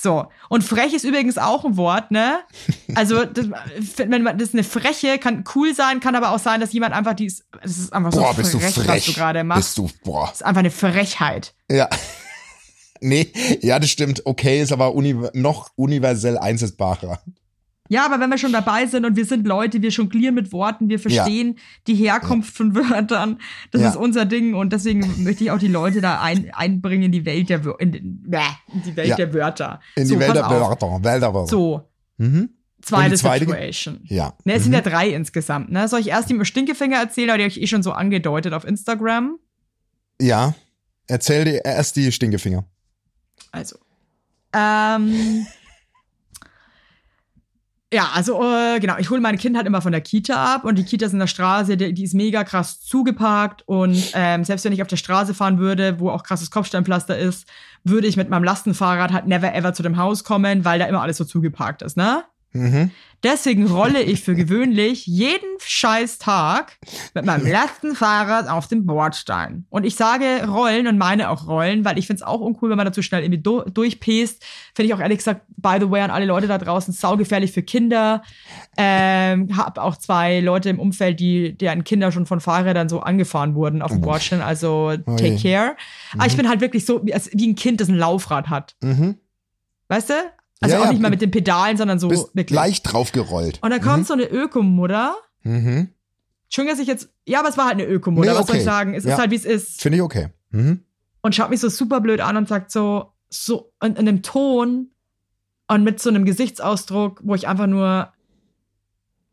So. Und frech ist übrigens auch ein Wort, ne? Also, das, wenn man, das ist eine Freche, kann cool sein, kann aber auch sein, dass jemand einfach die, ist- das ist einfach so Boah, bist du frech, was frech. du gerade machst. Bist du, boah. Das ist einfach eine Frechheit. Ja. Nee, ja, das stimmt. Okay, ist aber uni noch universell einsetzbarer. Ja, aber wenn wir schon dabei sind und wir sind Leute, wir jonglieren mit Worten, wir verstehen die Herkunft von Wörtern, das Ja. ist unser Ding und deswegen möchte ich auch die Leute da ein, einbringen in die Welt der, in, in die Welt Ja. der Wörter. In so, die Welt der. Wörter. Welt der Wörter. So, Mhm. Zweite, zweite- Situation. Ja. Ne, es Mhm. sind ja drei insgesamt. Ne? Soll ich erst die Stinkefinger erzählen, oder die habe ich eh schon so angedeutet auf Instagram? Ja. Erzähl dir erst die Stinkefinger. Also. Ähm, ja, also äh, genau, ich hole mein Kind halt immer von der Kita ab und die Kita ist in der Straße, die, die ist mega krass zugeparkt und ähm, selbst wenn ich auf der Straße fahren würde, wo auch krasses Kopfsteinpflaster ist, würde ich mit meinem Lastenfahrrad halt never ever zu dem Haus kommen, weil da immer alles so zugeparkt ist, ne? Mhm. Deswegen rolle ich für gewöhnlich jeden scheiß Tag mit meinem Lastenfahrrad auf dem Bordstein. Und ich sage rollen und meine auch rollen, weil ich finde es auch uncool, wenn man dazu schnell irgendwie du durchpest. Finde ich auch ehrlich gesagt, by the way, an alle Leute da draußen, saugefährlich für Kinder. Ähm, hab auch zwei Leute im Umfeld, die, deren Kinder schon von Fahrrädern so angefahren wurden auf dem Bordstein. Also take je. care. Aber ich bin halt wirklich so, wie ein Kind, das ein Laufrad hat. Mhm. Weißt du? Also Ja, auch nicht mal mit den Pedalen, sondern so Bist wirklich. leicht draufgerollt. Und da kommt so eine Ökomutter. Mhm. Entschuldigung, dass ich jetzt. Ja, aber es war halt eine Ökomutter. Nee, Was soll ich sagen? Es Ja. ist halt, wie es ist. Finde ich okay. Mhm. Und schaut mich so super blöd an und sagt so, so in, in einem Ton und mit so einem Gesichtsausdruck, wo ich einfach nur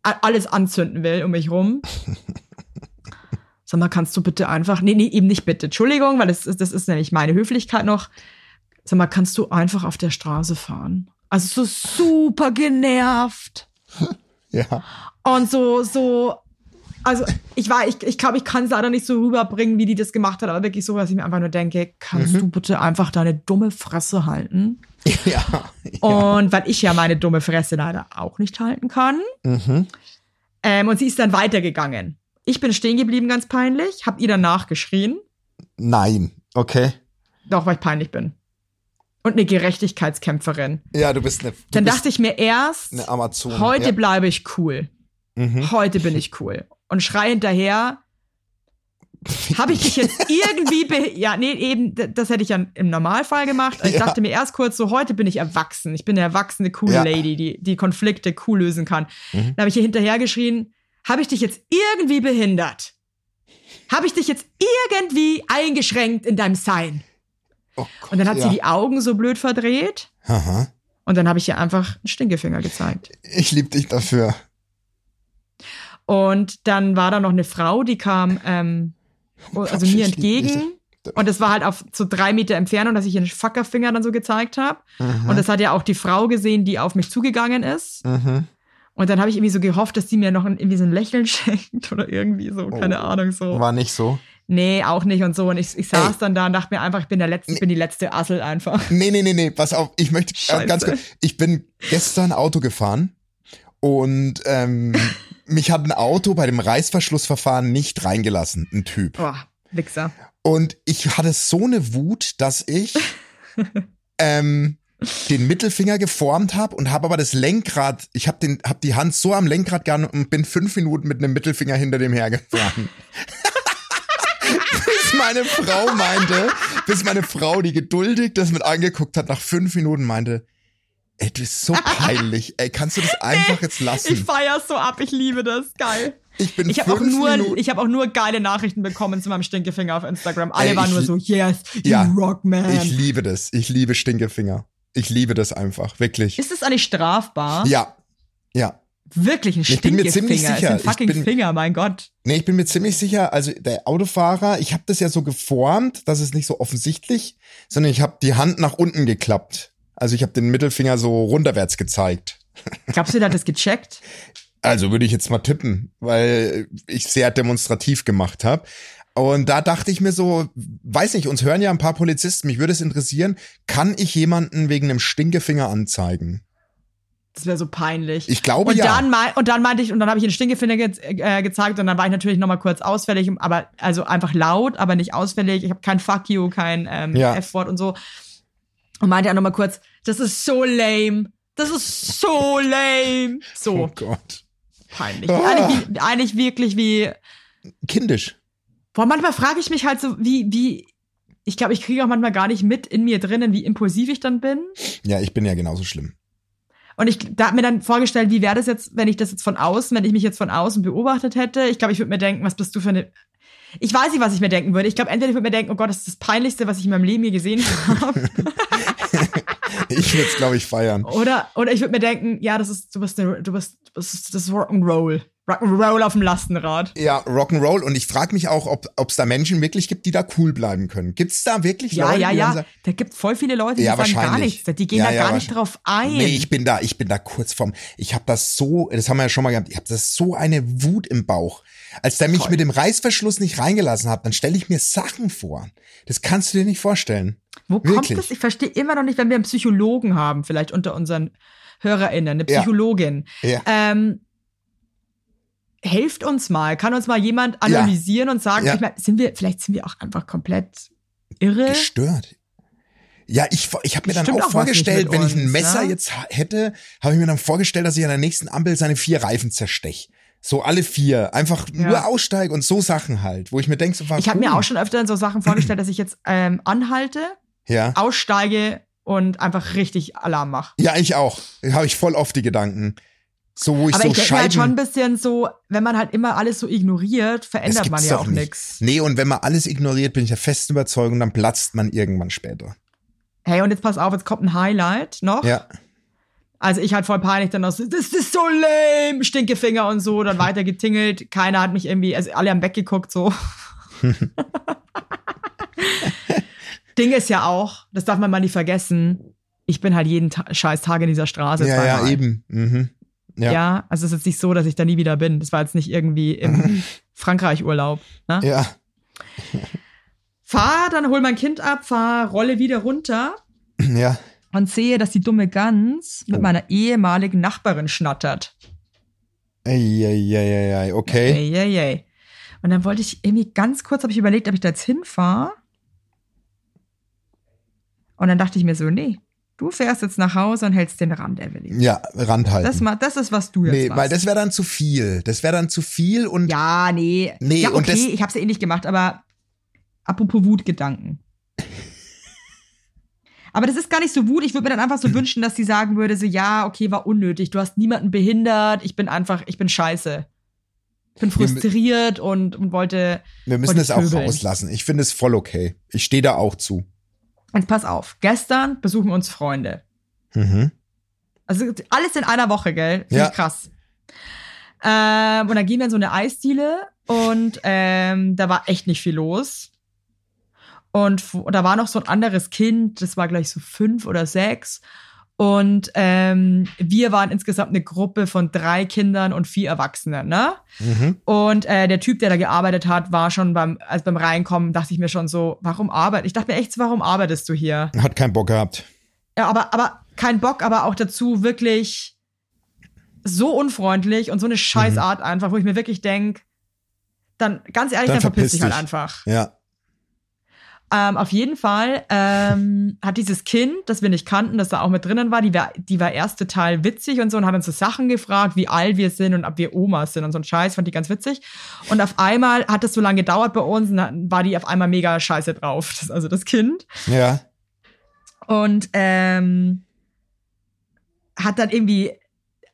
alles anzünden will um mich rum. Sag mal, kannst du bitte einfach. Nee, nee, eben nicht bitte. Entschuldigung, weil das, ist- das ist nämlich meine Höflichkeit noch. Sag mal, kannst du einfach auf der Straße fahren? Also so super genervt. Ja. Und so, so, also ich war, ich, ich glaube, ich kann es leider nicht so rüberbringen, wie die das gemacht hat, aber wirklich so, dass ich mir einfach nur denke, kannst Mhm. du bitte einfach deine dumme Fresse halten? Ja. Und weil ich ja meine dumme Fresse leider auch nicht halten kann. Mhm. Ähm, und sie ist dann weitergegangen. Ich bin stehen geblieben, ganz peinlich, hab ihr danach geschrien, Nein. Okay. doch, weil ich peinlich bin. Und eine Gerechtigkeitskämpferin. Ja, du bist eine. Du Dann bist dachte ich mir erst, eine Amazon. heute Ja. bleibe ich cool. Mhm. heute bin ich cool. Und schrei hinterher, habe ich dich jetzt irgendwie, ja, nee, eben, das hätte ich ja im Normalfall gemacht. Ich Ja. dachte mir erst kurz so, heute bin ich erwachsen. Ich bin eine erwachsene, coole Ja. Lady, die, die Konflikte cool lösen kann. Mhm. Dann habe ich hier hinterher geschrien, habe ich dich jetzt irgendwie behindert? Habe ich dich jetzt irgendwie eingeschränkt in deinem Sein? Oh Gott, Und dann hat ja. sie die Augen so blöd verdreht. Aha. Und dann habe ich ihr einfach einen Stinkefinger gezeigt. Ich liebe dich dafür. Und dann war da noch eine Frau, die kam ähm, also Ich mir entgegen. Und das war halt auf so drei Meter Entfernung, dass ich ihren Fackerfinger dann so gezeigt habe. Und das hat ja auch die Frau gesehen, die auf mich zugegangen ist. Mhm. Und dann habe ich irgendwie so gehofft, dass sie mir noch ein, irgendwie so ein Lächeln schenkt oder irgendwie so, keine Oh. Ahnung, so. War nicht so. Nee, auch nicht und so. Und ich, ich saß Ey. dann da und dachte mir einfach, ich bin der Letzte, ich bin die letzte Assel einfach. Nee, nee, nee, nee, pass auf, ich möchte äh, Scheiße. ganz kurz. Ich bin gestern Auto gefahren und ähm, mich hat ein Auto bei dem Reißverschlussverfahren nicht reingelassen, ein Typ. Boah, Wichser. Und ich hatte so eine Wut, dass ich ähm, den Mittelfinger geformt habe und habe aber das Lenkrad, ich habe den, hab die Hand so am Lenkrad gehabt und bin fünf Minuten mit einem Mittelfinger hinter dem hergefahren. bis meine Frau meinte, bis meine Frau, die geduldig das mit angeguckt hat, nach fünf Minuten meinte, ey, du bist so peinlich, ey, kannst du das einfach jetzt lassen? Ich feier's so ab, ich liebe das. Geil. Ich bin Ich habe auch nur, Minuten, ich habe auch nur geile Nachrichten bekommen zu meinem Stinkefinger auf Instagram. Alle Ey, waren nur so, yes, you Ja, rock man. ich liebe das, ich liebe Stinkefinger. Ich liebe das einfach, wirklich. ist es eigentlich strafbar? Ja, ja. Wirklich ein Ich bin mir Stinkefinger. ziemlich sicher. ein Ich fucking bin- Finger, mein Gott. Nee, ich bin mir ziemlich sicher, also der Autofahrer, ich habe das ja so geformt, dass es nicht so offensichtlich, sondern ich habe die Hand nach unten geklappt. Also ich habe den Mittelfinger so runterwärts gezeigt. Glaubst du, der hat das gecheckt? Also würde ich jetzt mal tippen, weil ich sehr demonstrativ gemacht habe. Und da dachte ich mir so, weiß nicht, uns hören ja ein paar Polizisten, mich würde es interessieren, kann ich jemanden wegen einem Stinkefinger anzeigen? Das wäre so peinlich. Ich glaube und ja. Dann mein, und dann meinte ich, und dann habe ich den Stinkefinger ge äh, gezeigt und dann war ich natürlich noch mal kurz ausfällig, aber also einfach laut, aber nicht ausfällig. Ich habe kein Fuck you, kein ähm, Ja. F-Wort und so. Und meinte auch noch mal kurz, das ist so lame. Das ist so lame. So Oh Gott. peinlich. Ah. Eigentlich, eigentlich wirklich wie. Kindisch. Boah, manchmal frage ich mich halt so, wie, wie. Ich glaube, ich kriege auch manchmal gar nicht mit in mir drinnen, wie impulsiv ich dann bin. Ja, ich bin ja genauso schlimm. Und ich da hab mir dann vorgestellt, wie wäre das jetzt, wenn ich das jetzt von außen, wenn ich mich jetzt von außen beobachtet hätte. Ich glaube, ich würde mir denken, was bist du für eine. Ich weiß nicht, was ich mir denken würde. Ich glaube, entweder ich würde mir denken, oh Gott, das ist das Peinlichste, was ich in meinem Leben je gesehen habe. Ich würde es, glaube ich, feiern. Oder, oder ich würde mir denken, ja, das ist, du bist, eine, du bist, das ist, das ist Rock'n'Roll. Rock'n'Roll auf dem Lastenrad. Ja, Rock'n'Roll. Und ich frage mich auch, ob es da Menschen wirklich gibt, die da cool bleiben können. Gibt es da wirklich Ja, Leute, ja, ja. sagen, Da gibt voll viele Leute, die Ja, sagen gar nichts. Die gehen Ja, da ja, gar nicht drauf ein. Nee, ich bin da, ich bin da kurz vorm. Ich habe das so, das haben wir ja schon mal gehabt, ich habe das so eine Wut im Bauch. Als der mich Voll. mit dem Reißverschluss nicht reingelassen hat, dann stelle ich mir Sachen vor. Das kannst du dir nicht vorstellen. Wo kommt Wirklich? das? Ich verstehe immer noch nicht, wenn wir einen Psychologen haben, vielleicht unter unseren HörerInnen, eine Ja. Psychologin. Ja. Ähm, helft uns mal. Kann uns mal jemand analysieren und sagen, Ja. ich mein, sind wir, vielleicht sind wir auch einfach komplett irre? Gestört. Ja, ich, ich habe mir dann auch auch vorgestellt, wenn ich ein uns, Messer ne? jetzt hätte, habe ich mir dann vorgestellt, dass ich an der nächsten Ampel seine vier Reifen zerstech. So alle vier. Einfach Ja. nur aussteig und so Sachen halt, wo ich mir denke, so, Ich habe mir auch schon öfter so Sachen vorgestellt, dass ich jetzt ähm, anhalte, Ja. aussteige und einfach richtig Alarm mache. Ja, ich auch. Habe ich voll oft die Gedanken. So, wo ich Aber so ich denke mir halt schon ein Scheiben. bisschen so, wenn man halt immer alles so ignoriert, verändert man ja auch nicht. nichts. Nee, und wenn man alles ignoriert, bin ich der festen Überzeugung, dann platzt man irgendwann später. Hey, und jetzt pass auf, jetzt kommt ein Highlight noch. Ja. Also ich halt voll peinlich dann noch so, das ist so lame, Stinkefinger und so, dann weiter getingelt. Keiner hat mich irgendwie, also alle haben weggeguckt so. Ding ist ja auch, das darf man mal nicht vergessen, ich bin halt jeden Ta scheiß Tag in dieser Straße. Ja, ja, eben. Mhm. Ja. Ja. also es ist jetzt nicht so, dass ich da nie wieder bin. Das war jetzt nicht irgendwie im Frankreich-Urlaub. Ne? Ja. Fahr, dann hol mein Kind ab, fahr, rolle wieder runter Ja. und sehe, dass die dumme Gans mit Oh. meiner ehemaligen Nachbarin schnattert. Eieieiei, okay. Ey. Und dann wollte ich irgendwie ganz kurz, habe ich überlegt, ob ich da jetzt hinfahre. Und dann dachte ich mir so, nee, du fährst jetzt nach Hause und hältst den Rand, Evelyn. Ja, Rand halten. Das, ma- das ist, was du jetzt nee, machst. weil das wäre dann zu viel. Das wäre dann zu viel und ja, nee. Nee, ja, und okay, das- ich habe es eh nicht gemacht, aber apropos Wutgedanken. Aber das ist gar nicht so Wut. Ich würde mir dann einfach so wünschen, dass sie sagen würde, so, ja, okay, war unnötig. Du hast niemanden behindert. Ich bin einfach, ich bin scheiße. Ich bin mü- frustriert und, und wollte, wir müssen wollte es auch pöbeln. rauslassen. Ich finde es voll okay. Ich stehe da auch zu. Jetzt pass auf. Gestern besuchen uns Freunde. Mhm. Also alles in einer Woche, gell? Finde Ja. krass. Ähm, und dann gehen wir in so eine Eisdiele und ähm, da war echt nicht viel los. Und f- da war noch so ein anderes Kind, das war gleich so fünf oder sechs. Und ähm, wir waren insgesamt eine Gruppe von drei Kindern und vier Erwachsenen, ne? Mhm. Und äh, der Typ, der da gearbeitet hat, war schon beim, also beim Reinkommen, dachte ich mir schon so, warum arbeitet? Ich dachte mir echt, warum arbeitest du hier? Hat keinen Bock gehabt. Ja, aber, aber kein Bock, aber auch dazu wirklich so unfreundlich und so eine Scheißart einfach, wo ich mir wirklich denk, dann ganz ehrlich, Mhm. Dann dann, verpiss dich halt einfach. Ja. Ähm, auf jeden Fall ähm, hat dieses Kind, das wir nicht kannten, das da auch mit drinnen war, die war, die war erst total witzig und so und hat uns so Sachen gefragt, wie alt wir sind und ob wir Omas sind und so ein Scheiß, fand die ganz witzig. Und auf einmal hat es so lange gedauert bei uns und dann war die auf einmal mega scheiße drauf, das, also das Kind. Ja. Und ähm, hat dann irgendwie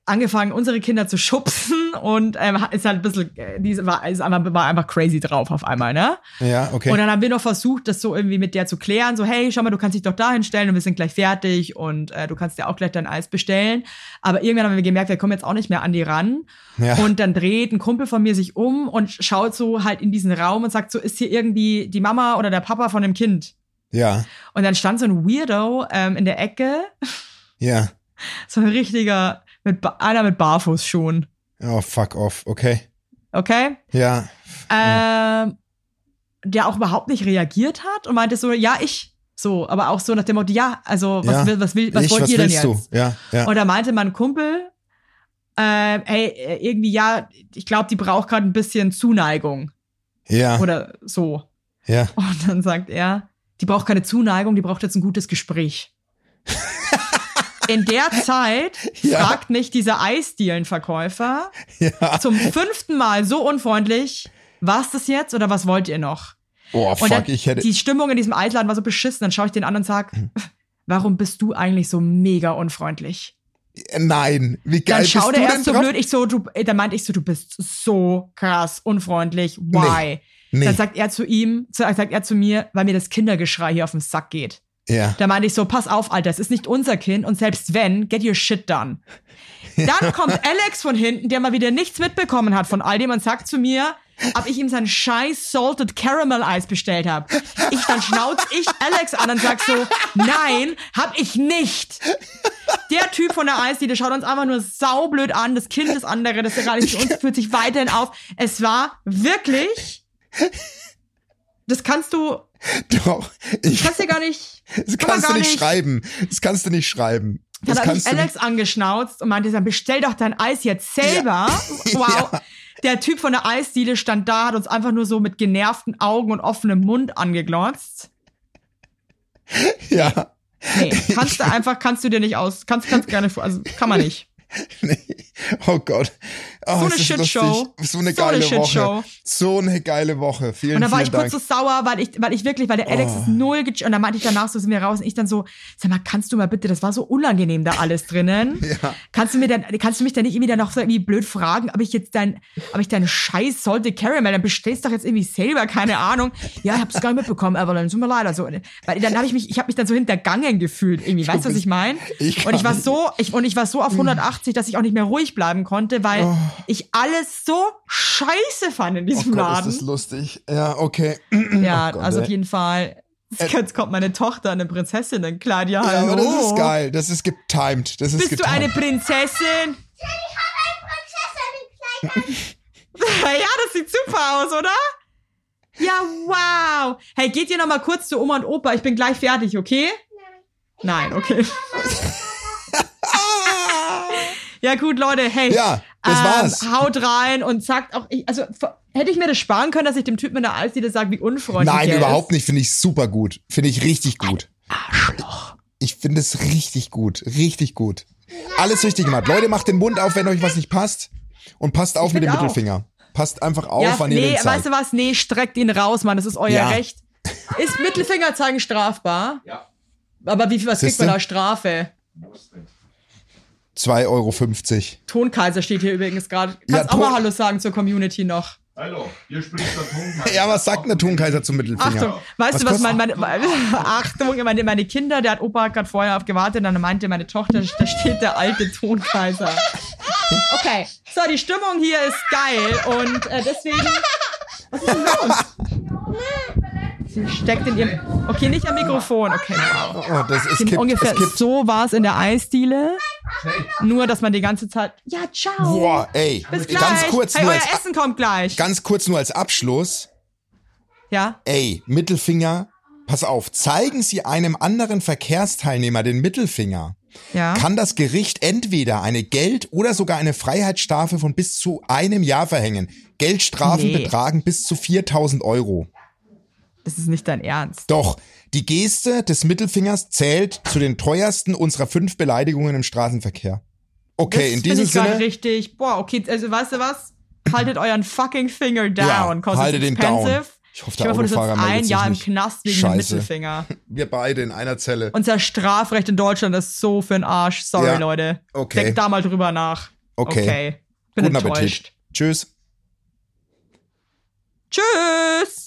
angefangen, unsere Kinder zu schubsen und ähm, ist halt ein bisschen, äh, diese war, ist einfach, war einfach crazy drauf auf einmal, ne? Ja, okay. Und dann haben wir noch versucht, das so irgendwie mit der zu klären, so, hey, schau mal, du kannst dich doch da hinstellen und wir sind gleich fertig und äh, du kannst dir auch gleich dein Eis bestellen. Aber irgendwann haben wir gemerkt, wir kommen jetzt auch nicht mehr an die ran. ja. Und dann dreht ein Kumpel von mir sich um und schaut so halt in diesen Raum und sagt so, ist hier irgendwie die Mama oder der Papa von dem Kind? ja. Und dann stand so ein Weirdo ähm, in der Ecke Ja. so ein richtiger, mit, einer mit Barfußschuhen. Oh, fuck off. Okay. Okay? Ja. Ähm, der auch überhaupt nicht reagiert hat und meinte so, ja, ich. So, aber auch so nach dem Motto, ja, also, was, Ja. will, was, will, was ich, wollt was ihr denn jetzt? du? Ja, ja. Und da meinte mein Kumpel, ähm, ey, äh, irgendwie, ja, ich glaube, die braucht gerade ein bisschen Zuneigung ja. oder so. Ja. Und dann sagt er, die braucht keine Zuneigung, die braucht jetzt ein gutes Gespräch. In der Zeit Ja. fragt mich dieser Eisdielenverkäufer Ja. zum fünften Mal so unfreundlich, war's das jetzt oder was wollt ihr noch? Oh, fuck, dann, ich hätte. die Stimmung in diesem Eisladen war so beschissen, dann schaue ich den an und sag, warum bist du eigentlich so mega unfreundlich? Nein. Wie geil Dann schaut er erst so drauf? blöd, ich so, du, äh, dann meinte ich so, du bist so krass unfreundlich, why? Nee. Dann sagt er zu ihm, sagt er zu mir, weil mir das Kindergeschrei hier auf den Sack geht. Ja. Da meinte ich so, pass auf, Alter, es ist nicht unser Kind und selbst wenn, get your shit done. Dann kommt Alex von hinten, der mal wieder nichts mitbekommen hat von all dem und sagt zu mir, ob ich ihm sein scheiß Salted Caramel Eis bestellt habe. Ich dann schnauz ich Alex an und sag so, nein, hab ich nicht. Der Typ von der Eisdiele schaut uns einfach nur saublöd an. Das Kind ist andere, das ist gerade nicht uns, führt sich weiterhin auf. Es war wirklich, das kannst du, Doch. Ich, kannst dir gar nicht, das kann kannst du nicht nicht. schreiben. Das kannst du nicht schreiben. Das Dann hat mich Alex angeschnauzt und meinte dann, bestell doch dein Eis jetzt selber. Wow. Ja. Der Typ von der Eisdiele stand da, hat uns einfach nur so mit genervten Augen und offenem Mund angeglotzt. Ja. Nee, kannst du einfach, kannst du dir nicht aus, kannst, kannst gerne, also kann man nicht. Oh Gott. Oh, So eine Shitshow. So eine So eine geile Woche. Shitshow. So eine geile Woche. Vielen, Und dann war ich kurz Dank. so sauer, weil ich, weil ich wirklich, weil der Alex Oh. ist null und dann meinte ich danach so sind wir raus und ich dann so, sag mal, kannst du mal bitte, das war so unangenehm da alles drinnen. Ja. Kannst du mir dann, kannst du mich dann nicht irgendwie dann noch so irgendwie blöd fragen, ob ich jetzt dein, ob ich deinen Scheiß sollte Caramel, dann bestellst doch jetzt irgendwie selber, keine Ahnung. Ja, ich hab's gar nicht mitbekommen, aber dann tut mir leid, also, weil dann habe ich mich, ich habe mich dann so hintergangen gefühlt irgendwie, weißt du, was ich meine? Und ich war so, ich, und ich war so auf 180, dass ich auch nicht mehr ruhig bleiben konnte, weil Oh. ich alles so scheiße fand in Oh diesem Gott, Laden. ist das lustig. Ja, okay. Ja, Oh Gott, also ey. auf jeden Fall. Jetzt kommt meine Tochter, eine Prinzessin, ein Kleid. Ja, hallo. aber das ist geil. Das ist getimed. Das ist Bist du getimed. eine Prinzessin? ja, das sieht super aus, oder? Ja, wow. Hey, geht ihr noch mal kurz zu Oma und Opa? Ich bin gleich fertig, okay? Nein, okay. ja, gut, Leute, hey. Ja, das war's. Ähm, haut rein und sagt auch, ich, also hätte ich mir das sparen können, dass ich dem Typen in der Eisdiele sage, wie unfreundlich Nein, er überhaupt ist? nicht. Finde ich super gut. Finde ich richtig gut. Arschloch. Ich finde es richtig gut. Richtig gut. Alles richtig gemacht. Leute, macht den Mund auf, wenn euch was nicht passt. Und passt auf mit dem auch. Mittelfinger. Passt einfach auf, Ja, wann ihr nee, den zeigt. weißt du was? Nee, streckt ihn raus, Mann. Das ist euer Ja. Recht. Ist Mittelfinger zeigen strafbar? Ja. Aber wie viel was kriegt Siehste? man da Strafe? 2,50 Euro. Tonkaiser steht hier übrigens gerade. Kannst Ja, auch mal Hallo sagen zur Community noch. Hallo, hier spricht der Tonmann. Ja, was sagt ein Tonkaiser zum Mittelfinger? Achtung, weißt Was du, was kostet- mein, meine, Achtung, meine, meine Kinder, der hat Opa hat gerade vorher auf gewartet, dann meinte meine Tochter, da steht der alte Tonkaiser. Okay, so, die Stimmung hier ist geil und äh, deswegen. Was ist denn los? Sie steckt in ihrem. Okay, nicht am Mikrofon. Okay, wow. Oh, das ist kippt, Ungefähr es kippt. so war es in der Eisdiele. Nur, dass man die ganze Zeit. Ja, ciao. Boah, ey. Bis gleich. Ganz kurz hey, nur euer als, Essen kommt gleich. ganz kurz nur als Abschluss. ja. Ey, Mittelfinger, pass auf, zeigen Sie einem anderen Verkehrsteilnehmer den Mittelfinger, Ja. kann das Gericht entweder eine Geld- oder sogar eine Freiheitsstrafe von bis zu einem Jahr verhängen. Geldstrafen Nee. betragen bis zu 4000 Euro. Das ist nicht dein Ernst. Doch, die Geste des Mittelfingers zählt zu den teuersten unserer fünf Beleidigungen im Straßenverkehr. Okay, das in diesem ich Sinne, richtig. Boah, okay, also weißt du was? Haltet euren fucking Finger down. Ja, haltet den down. Ich hoffe, der sitzt Autofahrer meldet ein sich Jahr im nicht. Knast wegen dem. Mittelfinger. wir beide in einer Zelle. Unser Strafrecht in Deutschland ist so für den Arsch. Sorry, Ja, Leute. okay. Denkt da mal drüber nach. Okay. okay. Bin Guten enttäuscht. Appetit. Tschüss. Tschüss.